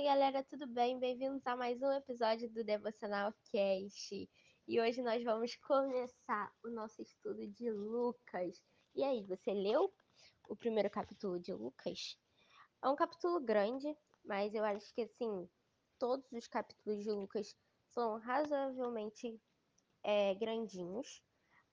Fala galera, tudo bem? Bem-vindos a mais um episódio do Devocional Cast. E hoje nós vamos começar o nosso estudo de Lucas. E aí, você leu o primeiro capítulo de Lucas? É um capítulo grande, mas eu acho que assim, todos os capítulos de Lucas são razoavelmente é, grandinhos,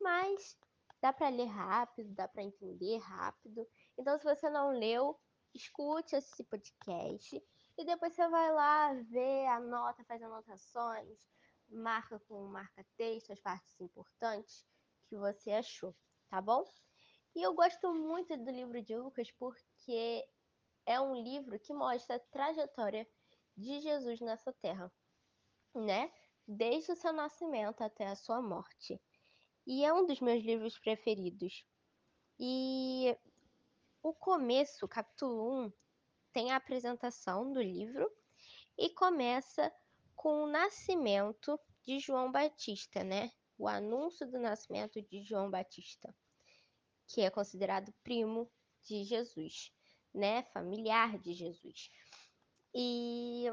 mas dá para ler rápido, dá para entender rápido. Então, se você não leu, escute esse podcast e depois você vai lá ver, anota, faz anotações, marca com marca-texto as partes importantes que você achou, tá bom? E eu gosto muito do livro de Lucas porque é um livro que mostra a trajetória de Jesus nessa terra, né? Desde o seu nascimento até a sua morte. E é um dos meus livros preferidos. E o começo, capítulo 1, tem a apresentação do livro e começa com o nascimento de João Batista, né? O anúncio do nascimento de João Batista, que é considerado primo de Jesus, né? Familiar de Jesus. E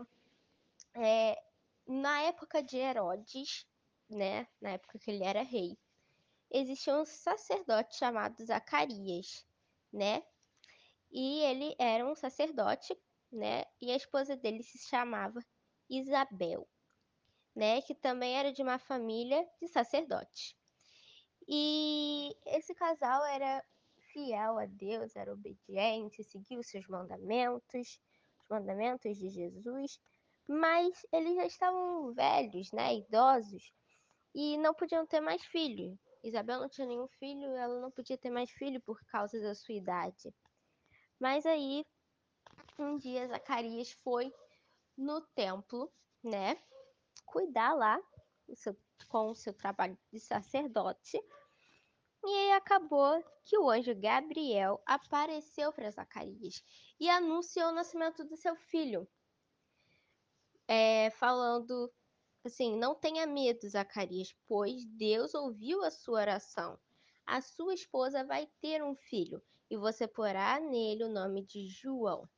é, na época de Herodes, né? Na época que ele era rei, existia um sacerdote chamado Zacarias, né? E ele era um sacerdote, né? E a esposa dele se chamava Isabel, né? Que também era de uma família de sacerdotes. E esse casal era fiel a Deus, era obediente, seguia os seus mandamentos, os mandamentos de Jesus, mas eles já estavam velhos, né? Idosos, e não podiam ter mais filho. Isabel não tinha nenhum filho, ela não podia ter mais filho por causa da sua idade. Mas aí, um dia, Zacarias foi no templo, né? Cuidar lá o seu, com o seu trabalho de sacerdote. E aí acabou que o anjo Gabriel apareceu para Zacarias e anunciou o nascimento do seu filho. É, falando assim: não tenha medo, Zacarias, pois Deus ouviu a sua oração. A sua esposa vai ter um filho e você porá nele o nome de João.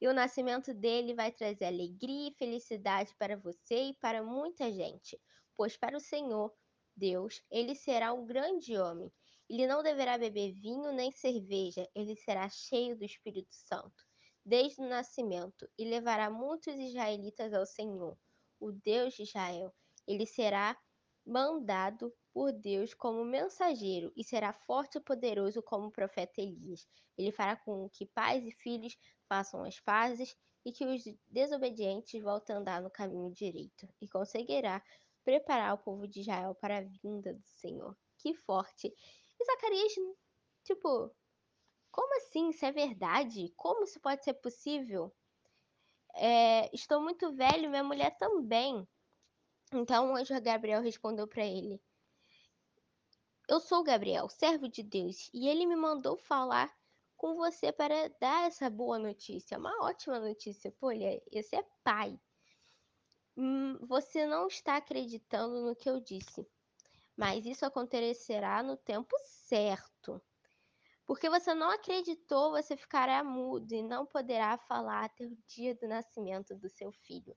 E o nascimento dele vai trazer alegria e felicidade para você e para muita gente, pois para o Senhor, Deus, ele será um grande homem. Ele não deverá beber vinho nem cerveja, ele será cheio do Espírito Santo, desde o nascimento, e levará muitos israelitas ao Senhor, o Deus de Israel. Ele será mandado por Deus como mensageiro e será forte e poderoso como o profeta Elias. Ele fará com que pais e filhos façam as pazes e que os desobedientes voltem a andar no caminho direito e conseguirá preparar o povo de Israel para a vinda do Senhor. Que forte! E Zacarias, tipo, como assim? Isso é verdade? Como isso pode ser possível? É, estou muito velho, minha mulher também. Então o anjo Gabriel respondeu para ele: eu sou Gabriel, servo de Deus, e ele me mandou falar com você para dar essa boa notícia, uma ótima notícia. Pô, esse é pai. Hum, você não está acreditando no que eu disse, mas isso acontecerá no tempo certo. Porque você não acreditou, você ficará mudo e não poderá falar até o dia do nascimento do seu filho.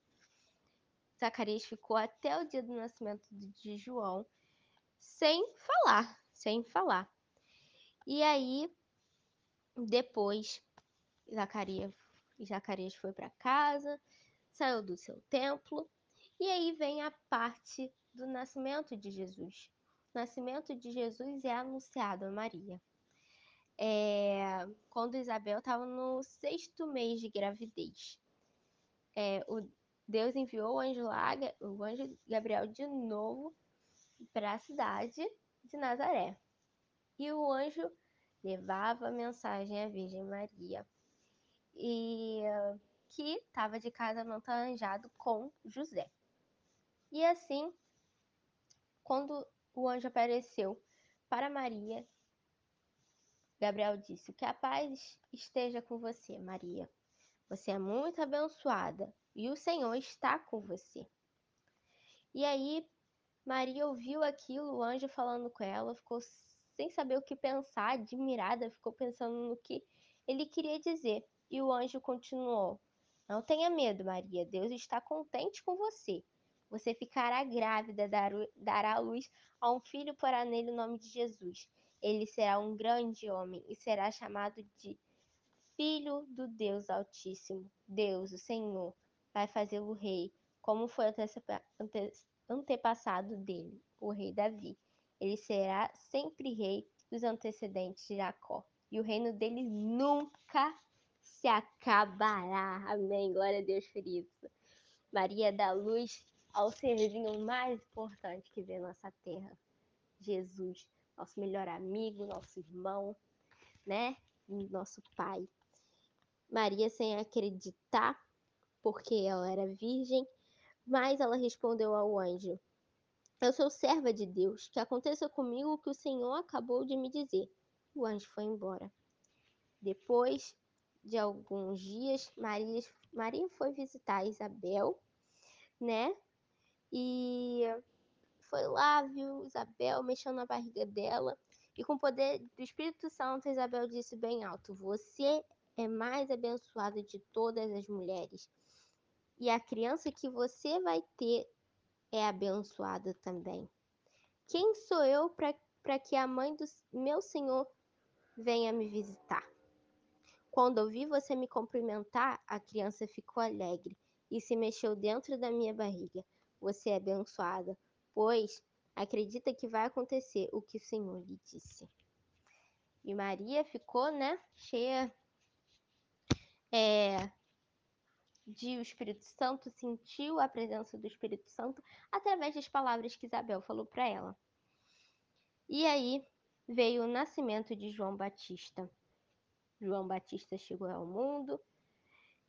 Zacarias ficou até o dia do nascimento de João sem falar, sem falar. E aí, depois, Zacarias, Zacarias foi para casa, saiu do seu templo, e aí vem a parte do nascimento de Jesus. O nascimento de Jesus é anunciado a Maria. É, quando Isabel estava no sexto mês de gravidez. É, o Deus enviou o anjo lá, o anjo Gabriel de novo para a cidade de Nazaré. E o anjo levava a mensagem à Virgem Maria, e que estava de casamento arranjado com José. E assim, quando o anjo apareceu para Maria, Gabriel disse: Que a paz esteja com você, Maria. Você é muito abençoada e o Senhor está com você. E aí, Maria ouviu aquilo, o anjo falando com ela, ficou sem saber o que pensar, admirada, ficou pensando no que ele queria dizer. E o anjo continuou: Não tenha medo, Maria. Deus está contente com você. Você ficará grávida, dará à luz a um filho, porá nele o nome de Jesus. Ele será um grande homem e será chamado de Filho do Deus Altíssimo. Deus, o Senhor, vai fazê-lo rei, como foi antepassado dele, o rei Davi. Ele será sempre rei dos antecedentes de Jacó, e o reino dele nunca se acabará. Amém. Glória a Deus por isso. Maria dá luz ao serzinho mais importante que vê nossa terra. Jesus, nosso melhor amigo, nosso irmão, né? Nosso pai. Maria, sem acreditar, porque ela era virgem, mas ela respondeu ao anjo: Eu sou serva de Deus, que aconteça comigo o que o Senhor acabou de me dizer. O anjo foi embora. Depois de alguns dias, Maria, Maria foi visitar Isabel, né? E foi lá, viu Isabel mexendo na barriga dela. E com o poder do Espírito Santo, Isabel disse bem alto: Você é mais abençoada de todas as mulheres. E a criança que você vai ter é abençoada também. Quem sou eu para que a mãe do meu Senhor venha me visitar? Quando ouvi você me cumprimentar, a criança ficou alegre e se mexeu dentro da minha barriga. Você é abençoada, pois acredita que vai acontecer o que o Senhor lhe disse. E Maria ficou, né, cheia é, de o Espírito Santo, sentiu a presença do Espírito Santo através das palavras que Isabel falou para ela. E aí veio o nascimento de João Batista. João Batista chegou ao mundo.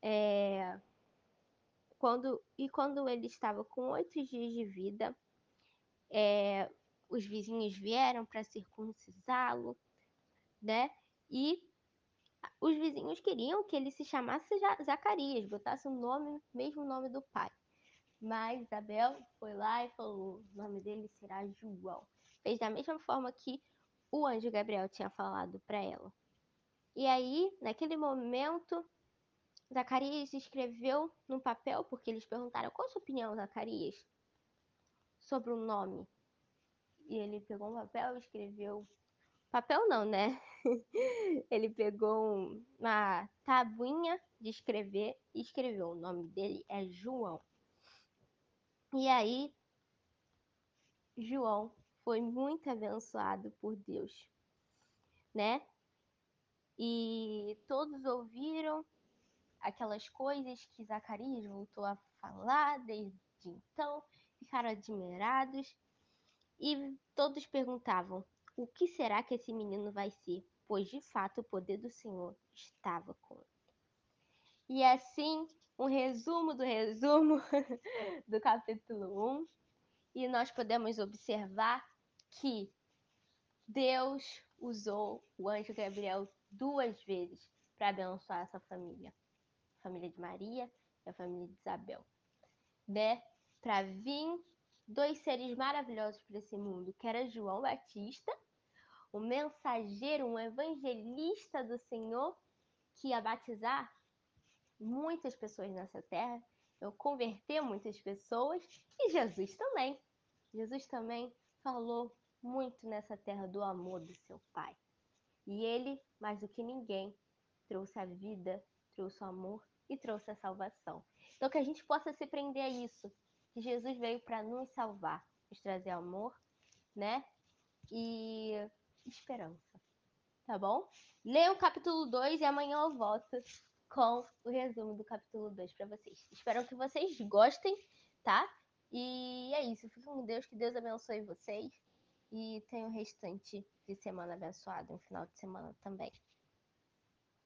É, quando, e quando ele estava com oito dias de vida, é, os vizinhos vieram para circuncisá-lo, né? E os vizinhos queriam que ele se chamasse Zacarias, botasse o nome, mesmo nome do pai. Mas Isabel foi lá e falou: o nome dele será João. Fez da mesma forma que o anjo Gabriel tinha falado para ela. E aí, naquele momento, Zacarias escreveu no papel, porque eles perguntaram qual a sua opinião, Zacarias, sobre o nome. E ele pegou um papel e escreveu. Papel não, né? ele pegou uma tabuinha de escrever e escreveu. O nome dele é João. E aí, João foi muito abençoado por Deus, né? E todos ouviram aquelas coisas que Zacarias voltou a falar desde então, ficaram admirados e todos perguntavam: o que será que esse menino vai ser? Pois de fato o poder do Senhor estava com ele. E assim, um resumo do resumo do capítulo 1, e nós podemos observar que Deus usou o anjo Gabriel duas vezes para abençoar essa família, a família de Maria e a família de Isabel, né? Para vir dois seres maravilhosos para esse mundo, que era João Batista, o mensageiro, um evangelista do Senhor, que ia batizar muitas pessoas nessa terra, eu converter muitas pessoas, e Jesus também. Jesus também falou muito nessa terra do amor do seu Pai. E ele, mais do que ninguém, trouxe a vida, trouxe o amor e trouxe a salvação. Então que a gente possa se prender a isso, que Jesus veio para nos salvar, nos trazer amor, né? E esperança. Tá bom? Leia o capítulo 2 e amanhã eu volto com o resumo do capítulo 2 para vocês. Espero que vocês gostem, tá? E é isso. Fiquem com Deus, que Deus abençoe vocês. E tenha o restante de semana abençoado, um final de semana também.